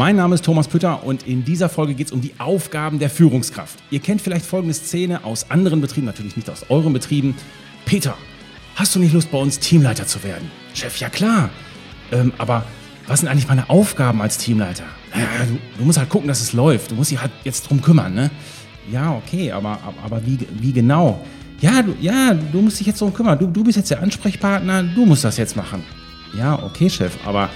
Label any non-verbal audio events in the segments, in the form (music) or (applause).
Mein Name ist Thomas Pütter und in dieser Folge geht es um die Aufgaben der Führungskraft. Ihr kennt vielleicht folgende Szene aus anderen Betrieben, natürlich nicht aus euren Betrieben. Peter, hast du nicht Lust bei uns Teamleiter zu werden? Chef, ja klar. Ähm, aber was sind eigentlich meine Aufgaben als Teamleiter? Naja, du, du, musst halt gucken, dass es läuft. Du musst dich halt jetzt drum kümmern, ne? Ja, okay, aber, aber, wie, wie genau? Ja du, ja, du musst dich jetzt drum kümmern. Du, du bist jetzt der Ansprechpartner, du musst das jetzt machen. Ja, okay, Chef, aber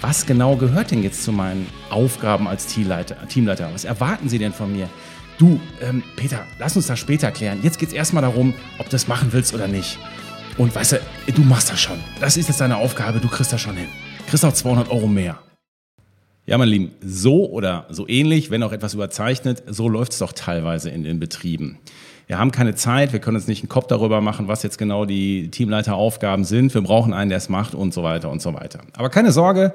was genau gehört denn jetzt zu meinen Aufgaben als Teamleiter? Teamleiter? Was erwarten Sie denn von mir? Du, ähm, Peter, lass uns das später klären. Jetzt geht es erstmal darum, ob du das machen willst oder nicht. Und weißt du, du machst das schon. Das ist jetzt deine Aufgabe, du kriegst das schon hin. Kriegst auch 200 Euro mehr. Ja, meine Lieben, so oder so ähnlich, wenn auch etwas überzeichnet, so läuft es doch teilweise in den Betrieben wir haben keine Zeit, wir können uns nicht einen Kopf darüber machen, was jetzt genau die Teamleiteraufgaben sind. Wir brauchen einen, der es macht und so weiter und so weiter. Aber keine Sorge,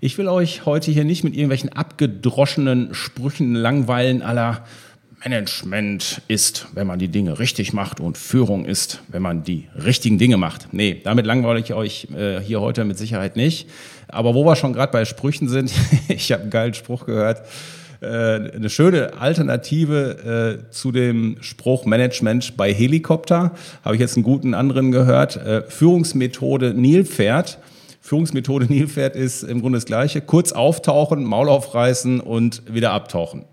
ich will euch heute hier nicht mit irgendwelchen abgedroschenen Sprüchen langweilen aller Management ist, wenn man die Dinge richtig macht und Führung ist, wenn man die richtigen Dinge macht. Nee, damit langweile ich euch äh, hier heute mit Sicherheit nicht. Aber wo wir schon gerade bei Sprüchen sind, (laughs) ich habe einen geilen Spruch gehört eine schöne Alternative äh, zu dem Spruch Management bei Helikopter. Habe ich jetzt einen guten anderen gehört. Äh, Führungsmethode Nilpferd. Führungsmethode Nilpferd ist im Grunde das Gleiche. Kurz auftauchen, Maul aufreißen und wieder abtauchen.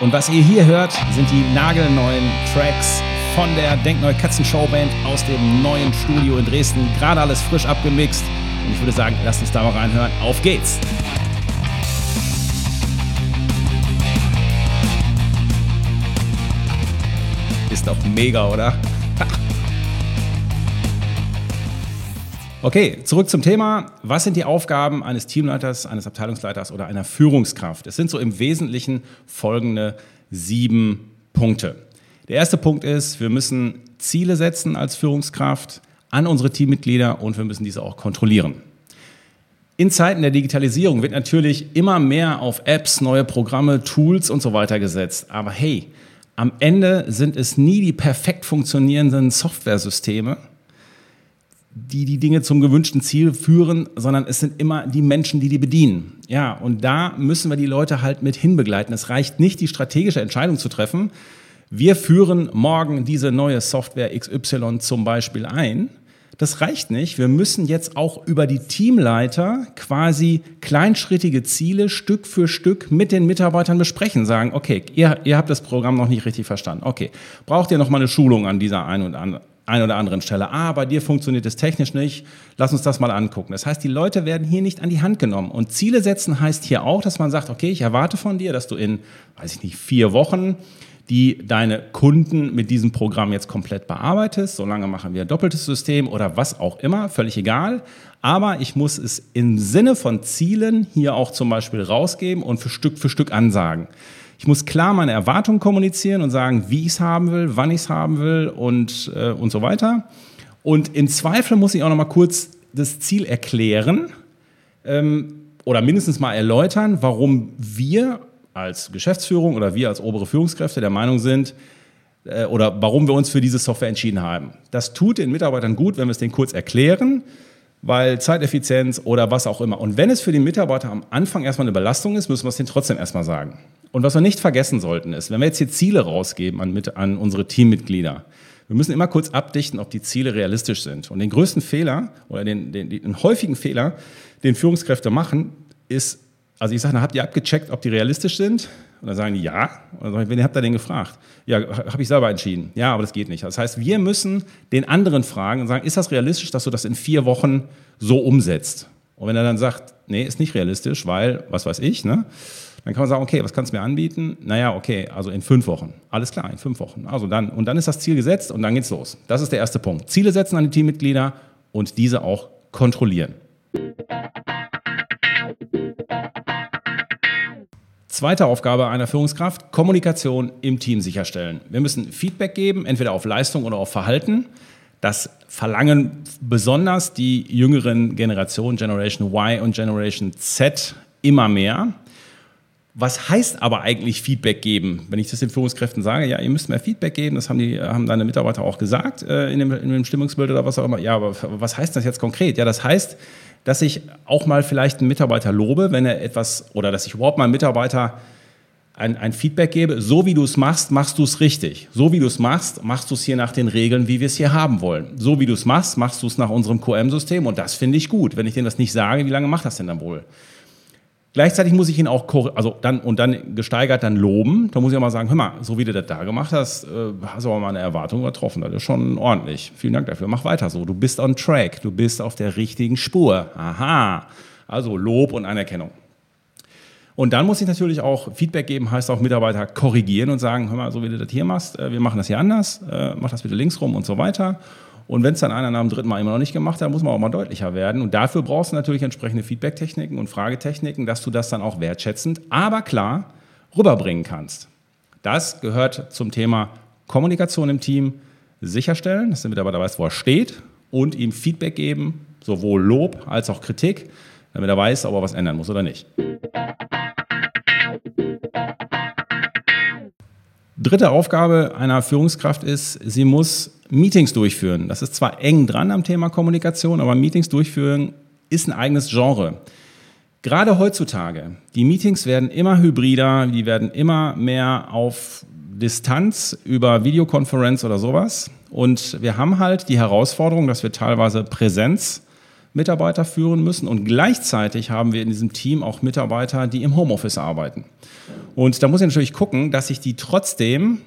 Und was ihr hier hört, sind die nagelneuen Tracks von der Denkneu Katzen Showband aus dem neuen Studio in Dresden. Gerade alles frisch abgemixt. Und ich würde sagen, lasst uns da mal reinhören. Auf geht's! Ist doch mega, oder? (laughs) Okay, zurück zum Thema. Was sind die Aufgaben eines Teamleiters, eines Abteilungsleiters oder einer Führungskraft? Es sind so im Wesentlichen folgende sieben Punkte. Der erste Punkt ist, wir müssen Ziele setzen als Führungskraft an unsere Teammitglieder und wir müssen diese auch kontrollieren. In Zeiten der Digitalisierung wird natürlich immer mehr auf Apps, neue Programme, Tools und so weiter gesetzt. Aber hey, am Ende sind es nie die perfekt funktionierenden Softwaresysteme, die die Dinge zum gewünschten Ziel führen, sondern es sind immer die Menschen, die die bedienen. Ja, und da müssen wir die Leute halt mit hinbegleiten. Es reicht nicht, die strategische Entscheidung zu treffen. Wir führen morgen diese neue Software XY zum Beispiel ein das reicht nicht. Wir müssen jetzt auch über die Teamleiter quasi kleinschrittige Ziele Stück für Stück mit den Mitarbeitern besprechen. Sagen, okay, ihr, ihr habt das Programm noch nicht richtig verstanden. Okay, braucht ihr noch mal eine Schulung an dieser einen und ein oder anderen Stelle. Ah, bei dir funktioniert es technisch nicht. Lass uns das mal angucken. Das heißt, die Leute werden hier nicht an die Hand genommen. Und Ziele setzen heißt hier auch, dass man sagt, okay, ich erwarte von dir, dass du in, weiß ich nicht, vier Wochen die deine Kunden mit diesem Programm jetzt komplett bearbeitest. Solange machen wir ein doppeltes System oder was auch immer, völlig egal. Aber ich muss es im Sinne von Zielen hier auch zum Beispiel rausgeben und für Stück für Stück ansagen. Ich muss klar meine Erwartungen kommunizieren und sagen, wie ich es haben will, wann ich es haben will und, äh, und so weiter. Und im Zweifel muss ich auch noch mal kurz das Ziel erklären ähm, oder mindestens mal erläutern, warum wir als Geschäftsführung oder wir als obere Führungskräfte der Meinung sind, äh, oder warum wir uns für diese Software entschieden haben. Das tut den Mitarbeitern gut, wenn wir es denen kurz erklären, weil Zeiteffizienz oder was auch immer. Und wenn es für den Mitarbeiter am Anfang erstmal eine Belastung ist, müssen wir es denen trotzdem erstmal sagen. Und was wir nicht vergessen sollten, ist, wenn wir jetzt hier Ziele rausgeben an, an unsere Teammitglieder, wir müssen immer kurz abdichten, ob die Ziele realistisch sind. Und den größten Fehler oder den, den, den häufigen Fehler, den Führungskräfte machen, ist also ich sage, habt ihr abgecheckt, ob die realistisch sind? Und dann sagen die ja. Und dann sage ich, wen habt ihr denn gefragt? Ja, habe ich selber entschieden. Ja, aber das geht nicht. Das heißt, wir müssen den anderen fragen und sagen, ist das realistisch, dass du das in vier Wochen so umsetzt? Und wenn er dann sagt, nee, ist nicht realistisch, weil, was weiß ich, ne? Dann kann man sagen, okay, was kannst du mir anbieten? Naja, okay, also in fünf Wochen. Alles klar, in fünf Wochen. Also dann, und dann ist das Ziel gesetzt und dann geht's los. Das ist der erste Punkt. Ziele setzen an die Teammitglieder und diese auch kontrollieren. Zweite Aufgabe einer Führungskraft, Kommunikation im Team sicherstellen. Wir müssen Feedback geben, entweder auf Leistung oder auf Verhalten. Das verlangen besonders die jüngeren Generationen, Generation Y und Generation Z, immer mehr. Was heißt aber eigentlich Feedback geben? Wenn ich das den Führungskräften sage, ja, ihr müsst mehr Feedback geben, das haben die, haben deine Mitarbeiter auch gesagt äh, in, dem, in dem Stimmungsbild oder was auch immer. Ja, aber was heißt das jetzt konkret? Ja, das heißt, dass ich auch mal vielleicht einen Mitarbeiter lobe, wenn er etwas, oder dass ich überhaupt mal einen Mitarbeiter ein, ein Feedback gebe, so wie du es machst, machst du es richtig. So wie du es machst, machst du es hier nach den Regeln, wie wir es hier haben wollen. So wie du es machst, machst du es nach unserem QM-System und das finde ich gut. Wenn ich denen das nicht sage, wie lange macht das denn dann wohl? Gleichzeitig muss ich ihn auch, also dann, und dann gesteigert dann loben. Da muss ich auch mal sagen, hör mal, so wie du das da gemacht hast, äh, hast du aber meine Erwartung übertroffen. Das ist schon ordentlich. Vielen Dank dafür. Mach weiter so. Du bist on track. Du bist auf der richtigen Spur. Aha. Also Lob und Anerkennung. Und dann muss ich natürlich auch Feedback geben, heißt auch Mitarbeiter korrigieren und sagen, hör mal, so wie du das hier machst, äh, wir machen das hier anders, äh, mach das bitte links rum und so weiter. Und wenn es dann einer nach dem dritten Mal immer noch nicht gemacht hat, muss man auch mal deutlicher werden. Und dafür brauchst du natürlich entsprechende Feedback-Techniken und Fragetechniken, dass du das dann auch wertschätzend, aber klar rüberbringen kannst. Das gehört zum Thema Kommunikation im Team sicherstellen, dass der Mitarbeiter weiß, wo er steht und ihm Feedback geben, sowohl Lob als auch Kritik, damit er weiß, ob er was ändern muss oder nicht. Dritte Aufgabe einer Führungskraft ist, sie muss Meetings durchführen. Das ist zwar eng dran am Thema Kommunikation, aber Meetings durchführen ist ein eigenes Genre. Gerade heutzutage, die Meetings werden immer hybrider, die werden immer mehr auf Distanz über Videokonferenz oder sowas. Und wir haben halt die Herausforderung, dass wir teilweise Präsenz Mitarbeiter führen müssen. Und gleichzeitig haben wir in diesem Team auch Mitarbeiter, die im Homeoffice arbeiten. Und da muss ich natürlich gucken, dass ich die trotzdem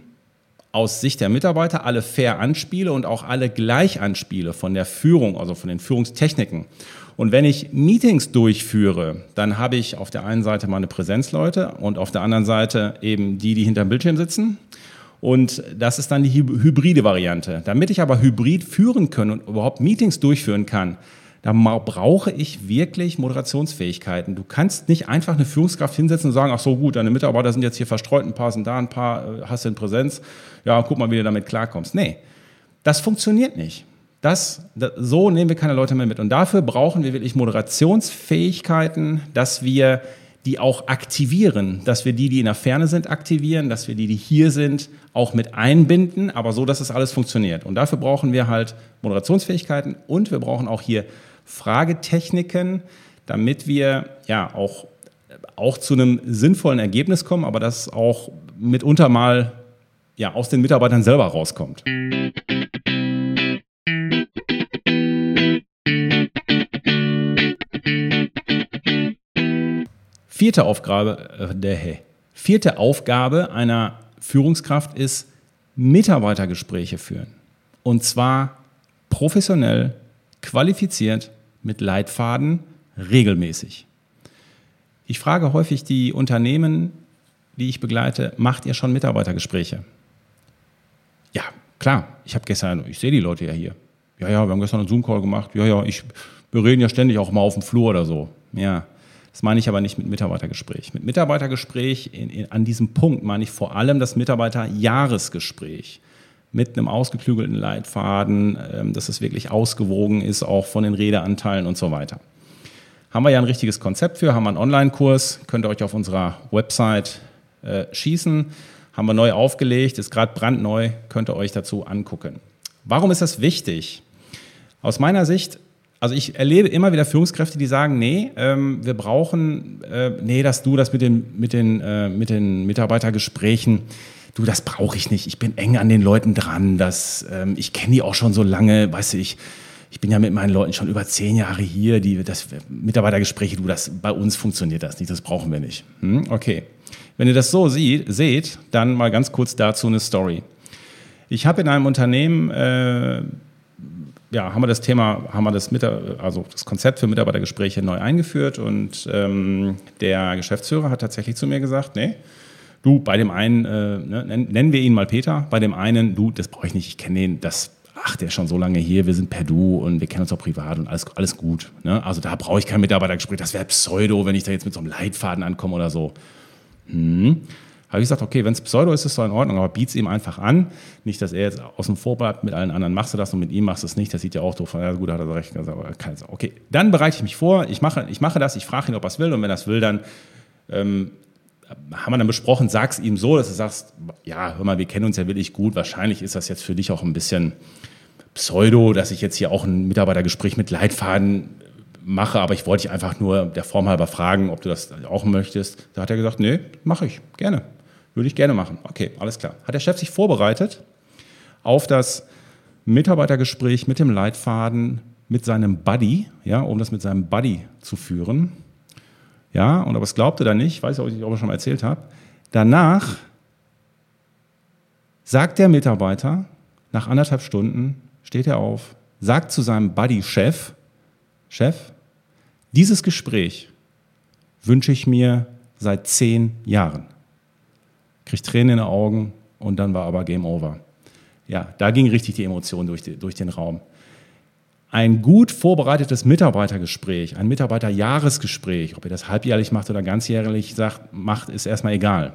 aus Sicht der Mitarbeiter alle fair anspiele und auch alle gleich anspiele von der Führung, also von den Führungstechniken. Und wenn ich Meetings durchführe, dann habe ich auf der einen Seite meine Präsenzleute und auf der anderen Seite eben die, die hinter dem Bildschirm sitzen. Und das ist dann die hybride Variante. Damit ich aber hybrid führen kann und überhaupt Meetings durchführen kann, da brauche ich wirklich Moderationsfähigkeiten. Du kannst nicht einfach eine Führungskraft hinsetzen und sagen, ach so gut, deine Mitarbeiter sind jetzt hier verstreut, ein paar sind da, ein paar äh, hast du in Präsenz. Ja, guck mal, wie du damit klarkommst. Nee, das funktioniert nicht. Das, das, so nehmen wir keine Leute mehr mit. Und dafür brauchen wir wirklich Moderationsfähigkeiten, dass wir die auch aktivieren, dass wir die, die in der Ferne sind, aktivieren, dass wir die, die hier sind, auch mit einbinden, aber so, dass es das alles funktioniert. Und dafür brauchen wir halt Moderationsfähigkeiten und wir brauchen auch hier Fragetechniken, damit wir ja auch, auch zu einem sinnvollen Ergebnis kommen, aber das auch mitunter mal ja, aus den Mitarbeitern selber rauskommt. Vierte Aufgabe, äh, der, vierte Aufgabe einer Führungskraft ist Mitarbeitergespräche führen. Und zwar professionell, qualifiziert mit Leitfaden regelmäßig. Ich frage häufig die Unternehmen, die ich begleite, macht ihr schon Mitarbeitergespräche? Ja, klar, ich habe gestern, ich sehe die Leute ja hier. Ja, ja, wir haben gestern einen Zoom-Call gemacht. Ja, ja, ich, wir reden ja ständig auch mal auf dem Flur oder so. Ja, das meine ich aber nicht mit Mitarbeitergespräch. Mit Mitarbeitergespräch in, in, an diesem Punkt meine ich vor allem das Mitarbeiterjahresgespräch mit einem ausgeklügelten Leitfaden, ähm, dass es wirklich ausgewogen ist, auch von den Redeanteilen und so weiter. Haben wir ja ein richtiges Konzept für, haben wir einen Online-Kurs, könnt ihr euch auf unserer Website äh, schießen. Haben wir neu aufgelegt, ist gerade brandneu, könnt ihr euch dazu angucken. Warum ist das wichtig? Aus meiner Sicht, also ich erlebe immer wieder Führungskräfte, die sagen, nee, ähm, wir brauchen, äh, nee, dass du das mit den, mit den, äh, mit den Mitarbeitergesprächen, du, das brauche ich nicht. Ich bin eng an den Leuten dran. Das, ähm, ich kenne die auch schon so lange, weißt du, ich, ich bin ja mit meinen Leuten schon über zehn Jahre hier. Die, das Mitarbeitergespräche, du, das, bei uns funktioniert das nicht, das brauchen wir nicht. Hm? Okay. Wenn ihr das so sieht, seht, dann mal ganz kurz dazu eine Story. Ich habe in einem Unternehmen, äh, ja, haben wir das Thema, haben wir das, also das Konzept für Mitarbeitergespräche neu eingeführt und ähm, der Geschäftsführer hat tatsächlich zu mir gesagt, nee, Du, bei dem einen, äh, ne, nennen wir ihn mal Peter, bei dem einen, du, das brauche ich nicht, ich kenne den, das, ach, der ist schon so lange hier, wir sind per Du und wir kennen uns auch privat und alles, alles gut. Ne? Also da brauche ich kein Mitarbeitergespräch, das wäre Pseudo, wenn ich da jetzt mit so einem Leitfaden ankomme oder so. Hm. Habe ich gesagt, okay, wenn es Pseudo ist, ist es doch in Ordnung, aber biet's ihm einfach an. Nicht, dass er jetzt außen vor bleibt, mit allen anderen machst du das und mit ihm machst du es nicht. Das sieht ja auch doof. Ja, gut, hat er recht Sorge. Okay, dann bereite ich mich vor, ich mache, ich mache das, ich frage ihn, ob er es will und wenn er es will, dann ähm, haben wir dann besprochen, sag's ihm so, dass du sagst, ja, hör mal, wir kennen uns ja wirklich gut, wahrscheinlich ist das jetzt für dich auch ein bisschen Pseudo, dass ich jetzt hier auch ein Mitarbeitergespräch mit Leitfaden mache, aber ich wollte dich einfach nur der Form halber fragen, ob du das auch möchtest. Da hat er gesagt, nee, mache ich, gerne. Würde ich gerne machen. Okay, alles klar. Hat der Chef sich vorbereitet auf das Mitarbeitergespräch mit dem Leitfaden, mit seinem Buddy, ja, um das mit seinem Buddy zu führen. Ja, und aber es glaubte er nicht, weiß auch nicht, ob ich schon mal erzählt habe. Danach sagt der Mitarbeiter, nach anderthalb Stunden steht er auf, sagt zu seinem Buddy-Chef, Chef, dieses Gespräch wünsche ich mir seit zehn Jahren kriegt Tränen in den Augen und dann war aber Game Over. Ja, da ging richtig die Emotion durch, die, durch den Raum. Ein gut vorbereitetes Mitarbeitergespräch, ein Mitarbeiterjahresgespräch, ob ihr das halbjährlich macht oder ganzjährlich sagt, macht, ist erstmal egal.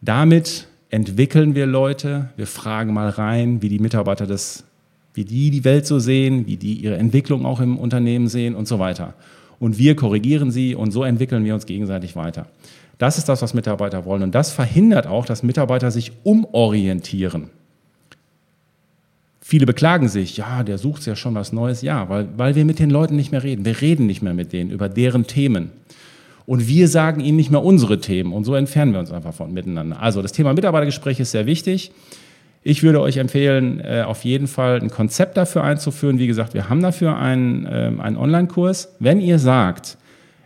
Damit entwickeln wir Leute, wir fragen mal rein, wie die Mitarbeiter das, wie die die Welt so sehen, wie die ihre Entwicklung auch im Unternehmen sehen und so weiter. Und wir korrigieren sie und so entwickeln wir uns gegenseitig weiter. Das ist das, was Mitarbeiter wollen. Und das verhindert auch, dass Mitarbeiter sich umorientieren. Viele beklagen sich, ja, der sucht ja schon was Neues. Ja, weil, weil wir mit den Leuten nicht mehr reden. Wir reden nicht mehr mit denen über deren Themen. Und wir sagen ihnen nicht mehr unsere Themen. Und so entfernen wir uns einfach von miteinander. Also das Thema Mitarbeitergespräch ist sehr wichtig. Ich würde euch empfehlen, äh, auf jeden Fall ein Konzept dafür einzuführen. Wie gesagt, wir haben dafür einen, ähm, einen Online-Kurs. Wenn ihr sagt,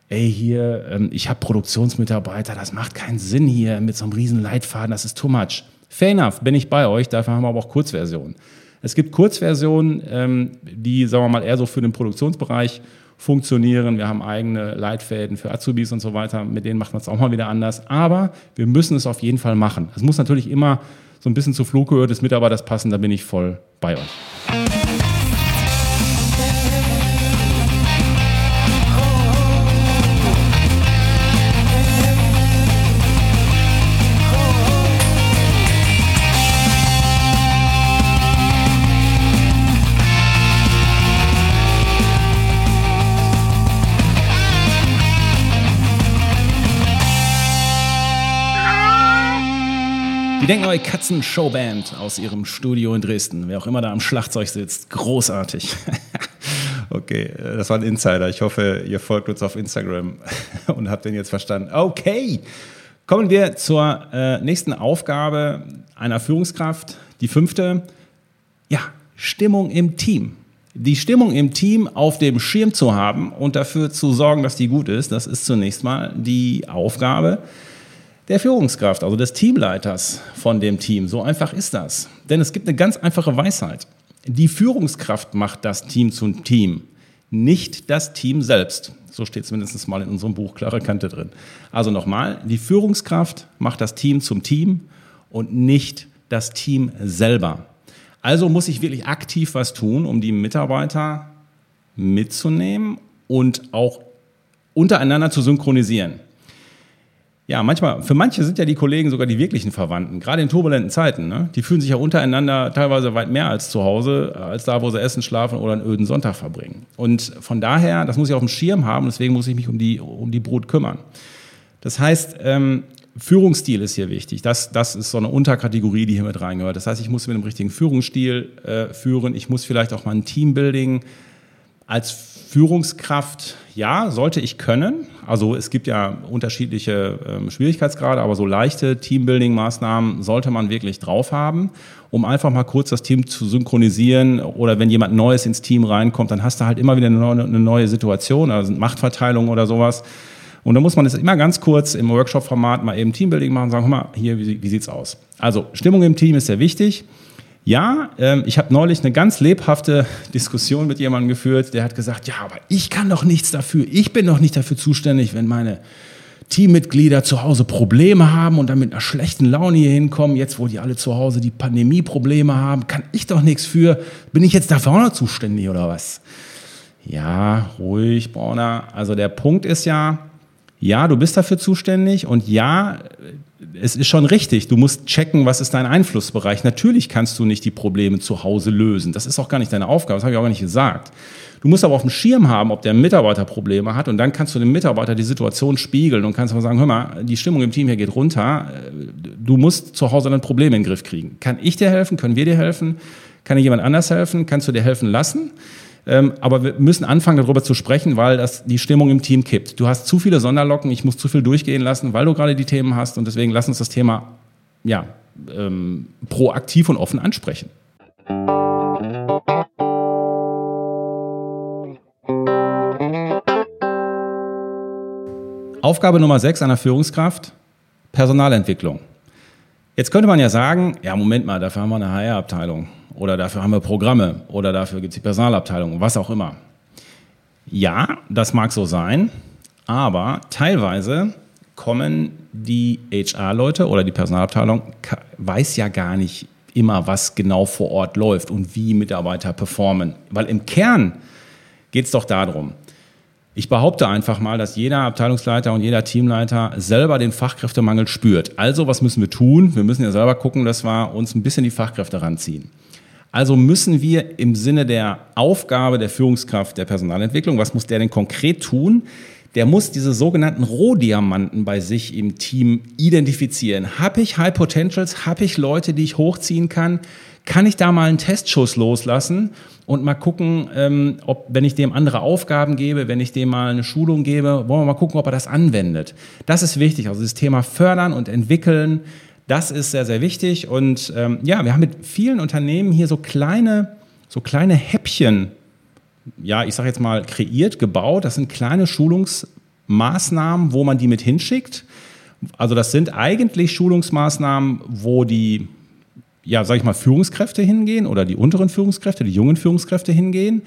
ey, hier, ähm, ich habe Produktionsmitarbeiter, das macht keinen Sinn hier mit so einem riesen Leitfaden, das ist too much. Fair enough, bin ich bei euch, dafür haben wir aber auch Kurzversionen. Es gibt Kurzversionen, ähm, die, sagen wir mal, eher so für den Produktionsbereich funktionieren. Wir haben eigene Leitfäden für Azubis und so weiter, mit denen macht man es auch mal wieder anders. Aber wir müssen es auf jeden Fall machen. Es muss natürlich immer so ein bisschen zur Flughöhe des Mitarbeiters passen, da bin ich voll bei euch. Die Denkneue Katzen-Showband aus ihrem Studio in Dresden. Wer auch immer da am Schlagzeug sitzt, großartig. (laughs) okay, äh, das war ein Insider. Ich hoffe, ihr folgt uns auf Instagram (laughs) und habt den jetzt verstanden. Okay, kommen wir zur äh, nächsten Aufgabe einer Führungskraft. Die fünfte, ja, Stimmung im Team. Die Stimmung im Team auf dem Schirm zu haben und dafür zu sorgen, dass die gut ist, das ist zunächst mal die Aufgabe der Führungskraft, also des Teamleiters von dem Team. So einfach ist das. Denn es gibt eine ganz einfache Weisheit. Die Führungskraft macht das Team zum Team, nicht das Team selbst. So steht es mindestens mal in unserem Buch, klare Kante drin. Also nochmal, die Führungskraft macht das Team zum Team und nicht das Team selber. Also muss ich wirklich aktiv was tun, um die Mitarbeiter mitzunehmen und auch untereinander zu synchronisieren. Ja, manchmal, für manche sind ja die Kollegen sogar die wirklichen Verwandten, gerade in turbulenten Zeiten. Ne? Die fühlen sich ja untereinander teilweise weit mehr als zu Hause, als da, wo sie essen, schlafen oder einen öden Sonntag verbringen. Und von daher, das muss ich auf dem Schirm haben, deswegen muss ich mich um die, um die Brut kümmern. Das heißt, ähm, Führungsstil ist hier wichtig. Das, das ist so eine Unterkategorie, die hier mit reingehört. Das heißt, ich muss mit dem richtigen Führungsstil äh, führen. Ich muss vielleicht auch mal ein Teambuilding als Führungskraft, ja, sollte ich können. Also es gibt ja unterschiedliche ähm, Schwierigkeitsgrade, aber so leichte Teambuilding-Maßnahmen sollte man wirklich drauf haben, um einfach mal kurz das Team zu synchronisieren. Oder wenn jemand Neues ins Team reinkommt, dann hast du halt immer wieder eine neue, eine neue Situation, also Machtverteilung oder sowas. Und da muss man das immer ganz kurz im Workshop-Format mal eben Teambuilding machen und sagen, guck mal, hier, wie, wie sieht's aus? Also Stimmung im Team ist sehr wichtig. Ja, ähm, ich habe neulich eine ganz lebhafte Diskussion mit jemandem geführt, der hat gesagt, ja, aber ich kann doch nichts dafür. Ich bin doch nicht dafür zuständig, wenn meine Teammitglieder zu Hause Probleme haben und dann mit einer schlechten Laune hier hinkommen, jetzt wo die alle zu Hause die Pandemie-Probleme haben, kann ich doch nichts für. Bin ich jetzt dafür auch noch zuständig oder was? Ja, ruhig, Brauner. Also der Punkt ist ja, Ja, du bist dafür zuständig und ja, es ist schon richtig. Du musst checken, was ist dein Einflussbereich. Natürlich kannst du nicht die Probleme zu Hause lösen. Das ist auch gar nicht deine Aufgabe. Das habe ich auch gar nicht gesagt. Du musst aber auf dem Schirm haben, ob der Mitarbeiter Probleme hat und dann kannst du dem Mitarbeiter die Situation spiegeln und kannst mal sagen, hör mal, die Stimmung im Team hier geht runter. Du musst zu Hause dein Problem in den Griff kriegen. Kann ich dir helfen? Können wir dir helfen? Kann dir jemand anders helfen? Kannst du dir helfen lassen? Ähm, aber wir müssen anfangen, darüber zu sprechen, weil das die Stimmung im Team kippt. Du hast zu viele Sonderlocken, ich muss zu viel durchgehen lassen, weil du gerade die Themen hast und deswegen lass uns das Thema ja, ähm, proaktiv und offen ansprechen. Aufgabe Nummer 6 einer Führungskraft, Personalentwicklung. Jetzt könnte man ja sagen, ja, Moment mal, dafür haben wir eine HR-Abteilung oder dafür haben wir Programme oder dafür gibt es die Personalabteilung, was auch immer. Ja, das mag so sein, aber teilweise kommen die HR-Leute oder die Personalabteilung, weiß ja gar nicht immer, was genau vor Ort läuft und wie Mitarbeiter performen. Weil im Kern geht es doch darum, ich behaupte einfach mal, dass jeder Abteilungsleiter und jeder Teamleiter selber den Fachkräftemangel spürt. Also, was müssen wir tun? Wir müssen ja selber gucken, dass wir uns ein bisschen die Fachkräfte ranziehen. Also müssen wir im Sinne der Aufgabe der Führungskraft der Personalentwicklung, was muss der denn konkret tun? Der muss diese sogenannten Rohdiamanten bei sich im Team identifizieren. Habe ich High Potentials? Habe ich Leute, die ich hochziehen kann? Kann ich da mal einen Testschuss loslassen und mal gucken, ähm, ob, wenn ich dem andere Aufgaben gebe, wenn ich dem mal eine Schulung gebe, wollen wir mal gucken, ob er das anwendet. Das ist wichtig. Also das Thema fördern und entwickeln, das ist sehr, sehr wichtig. Und ähm, ja, wir haben mit vielen Unternehmen hier so kleine, so kleine Häppchen, ja, ich sage jetzt mal, kreiert, gebaut. Das sind kleine Schulungsmaßnahmen, wo man die mit hinschickt. Also das sind eigentlich Schulungsmaßnahmen, wo die, ja, sage ich mal, Führungskräfte hingehen oder die unteren Führungskräfte, die jungen Führungskräfte hingehen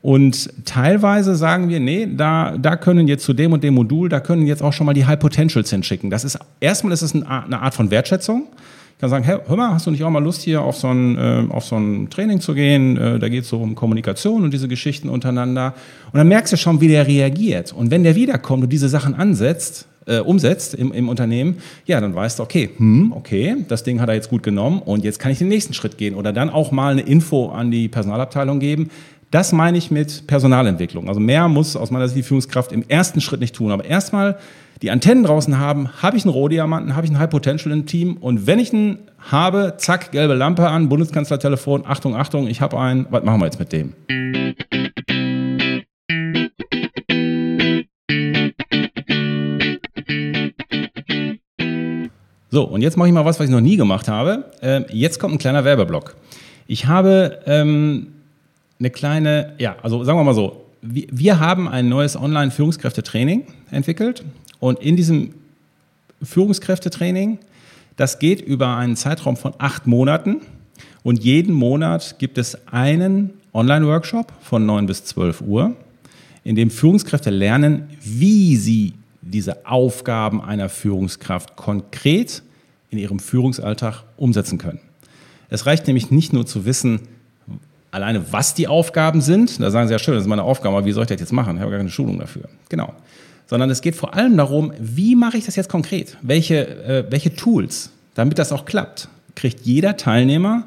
und teilweise sagen wir, nee, da, da können jetzt zu dem und dem Modul, da können jetzt auch schon mal die High Potentials hinschicken. Das ist, erstmal ist es eine Art von Wertschätzung. Ich kann sagen, hey, hör mal, hast du nicht auch mal Lust, hier auf so ein, äh, auf so ein Training zu gehen? Äh, da geht es so um Kommunikation und diese Geschichten untereinander. Und dann merkst du schon, wie der reagiert. Und wenn der wiederkommt und diese Sachen ansetzt, äh, umsetzt im, im Unternehmen, ja, dann weißt du, okay, hm, okay, das Ding hat er jetzt gut genommen und jetzt kann ich den nächsten Schritt gehen. Oder dann auch mal eine Info an die Personalabteilung geben. Das meine ich mit Personalentwicklung. Also mehr muss aus meiner Sicht die Führungskraft im ersten Schritt nicht tun. Aber erstmal die Antennen draußen haben, habe ich einen Rohdiamanten, habe ich einen High Potential im Team und wenn ich einen habe, zack, gelbe Lampe an, Bundeskanzlertelefon, Achtung, Achtung, ich habe einen, was machen wir jetzt mit dem? So, und jetzt mache ich mal was, was ich noch nie gemacht habe. Ähm, jetzt kommt ein kleiner Werbeblock. Ich habe ähm, eine kleine, ja, also sagen wir mal so, wir, wir haben ein neues Online-Führungskräftetraining entwickelt und in diesem Führungskräftetraining, das geht über einen Zeitraum von acht Monaten und jeden Monat gibt es einen Online-Workshop von 9 bis 12 Uhr, in dem Führungskräfte lernen, wie sie diese Aufgaben einer Führungskraft konkret in ihrem Führungsalltag umsetzen können. Es reicht nämlich nicht nur zu wissen, alleine, was die Aufgaben sind, da sagen sie ja schön, das ist meine Aufgabe, aber wie soll ich das jetzt machen? Ich habe gar keine Schulung dafür. Genau. Sondern es geht vor allem darum, wie mache ich das jetzt konkret? Welche, äh, welche Tools, damit das auch klappt, kriegt jeder Teilnehmer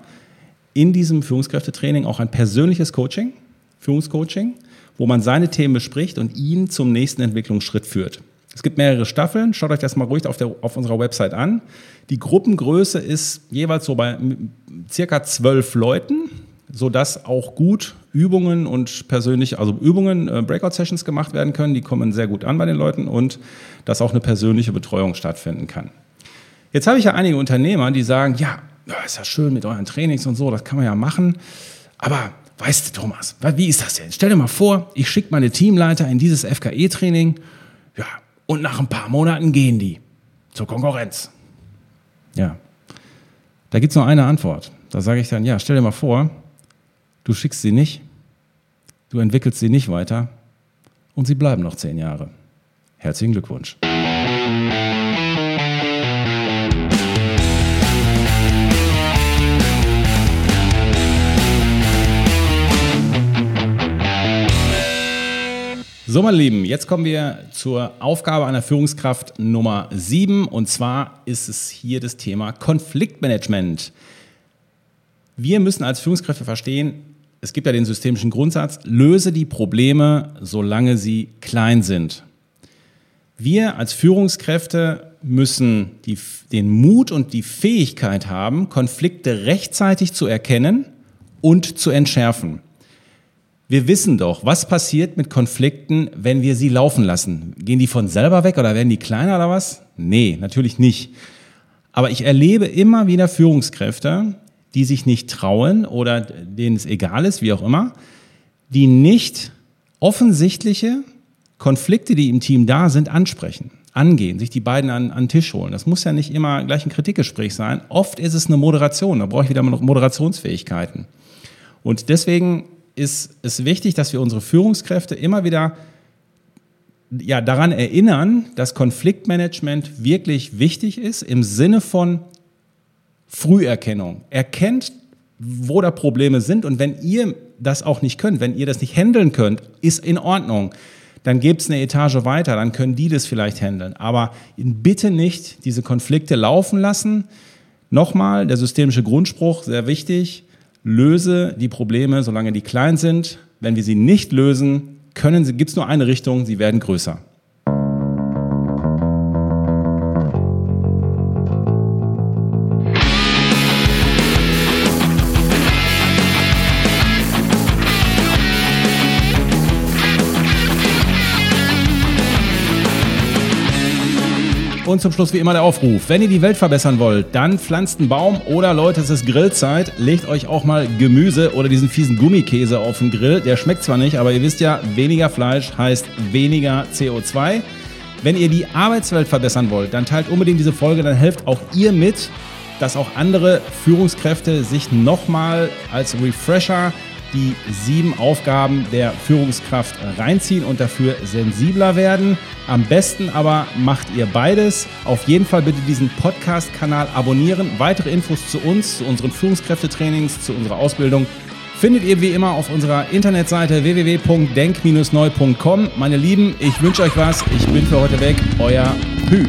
in diesem Führungskräftetraining auch ein persönliches Coaching, Führungscoaching, wo man seine Themen bespricht und ihn zum nächsten Entwicklungsschritt führt. Es gibt mehrere Staffeln, schaut euch das mal ruhig auf, der, auf unserer Website an. Die Gruppengröße ist jeweils so bei circa zwölf Leuten sodass auch gut Übungen und persönlich, also Übungen, äh, Breakout-Sessions gemacht werden können. Die kommen sehr gut an bei den Leuten und dass auch eine persönliche Betreuung stattfinden kann. Jetzt habe ich ja einige Unternehmer, die sagen, ja, ist ja schön mit euren Trainings und so, das kann man ja machen. Aber weißt du, Thomas, wie ist das denn? Stell dir mal vor, ich schicke meine Teamleiter in dieses FKE-Training, und nach ein paar Monaten gehen die zur Konkurrenz. Ja, da gibt es nur eine Antwort. Da sage ich dann, ja, stell dir mal vor, Du schickst sie nicht, du entwickelst sie nicht weiter und sie bleiben noch zehn Jahre. Herzlichen Glückwunsch. So, meine Lieben, jetzt kommen wir zur Aufgabe einer Führungskraft Nummer 7 und zwar ist es hier das Thema Konfliktmanagement. Wir müssen als Führungskräfte verstehen, es gibt ja den systemischen Grundsatz, löse die Probleme, solange sie klein sind. Wir als Führungskräfte müssen die, den Mut und die Fähigkeit haben, Konflikte rechtzeitig zu erkennen und zu entschärfen. Wir wissen doch, was passiert mit Konflikten, wenn wir sie laufen lassen. Gehen die von selber weg oder werden die kleiner oder was? Nee, natürlich nicht. Aber ich erlebe immer wieder Führungskräfte, die sich nicht trauen oder denen es egal ist, wie auch immer, die nicht offensichtliche Konflikte, die im Team da sind, ansprechen, angehen, sich die beiden an, an den Tisch holen. Das muss ja nicht immer gleich ein Kritikgespräch sein. Oft ist es eine Moderation, da brauche ich wieder Moderationsfähigkeiten. Und deswegen ist es wichtig, dass wir unsere Führungskräfte immer wieder ja, daran erinnern, dass Konfliktmanagement wirklich wichtig ist im Sinne von Früherkennung. Erkennt, wo da Probleme sind und wenn ihr das auch nicht könnt, wenn ihr das nicht handeln könnt, ist in Ordnung. Dann gebt es eine Etage weiter, dann können die das vielleicht handeln. Aber bitte nicht diese Konflikte laufen lassen. Nochmal, der systemische Grundspruch, sehr wichtig löse die Probleme, solange die klein sind. Wenn wir sie nicht lösen, können sie, gibt es nur eine Richtung, sie werden größer. Und zum Schluss wie immer der Aufruf. Wenn ihr die Welt verbessern wollt, dann pflanzt einen Baum oder Leute, es ist Grillzeit. Legt euch auch mal Gemüse oder diesen fiesen Gummikäse auf den Grill. Der schmeckt zwar nicht, aber ihr wisst ja, weniger Fleisch heißt weniger CO2. Wenn ihr die Arbeitswelt verbessern wollt, dann teilt unbedingt diese Folge, dann helft auch ihr mit, dass auch andere Führungskräfte sich nochmal als Refresher die sieben Aufgaben der Führungskraft reinziehen und dafür sensibler werden. Am besten aber macht ihr beides. Auf jeden Fall bitte diesen Podcast-Kanal abonnieren. Weitere Infos zu uns, zu unseren Führungskräftetrainings, zu unserer Ausbildung findet ihr wie immer auf unserer Internetseite www.denk-neu.com. Meine Lieben, ich wünsche euch was. Ich bin für heute weg. Euer Pü.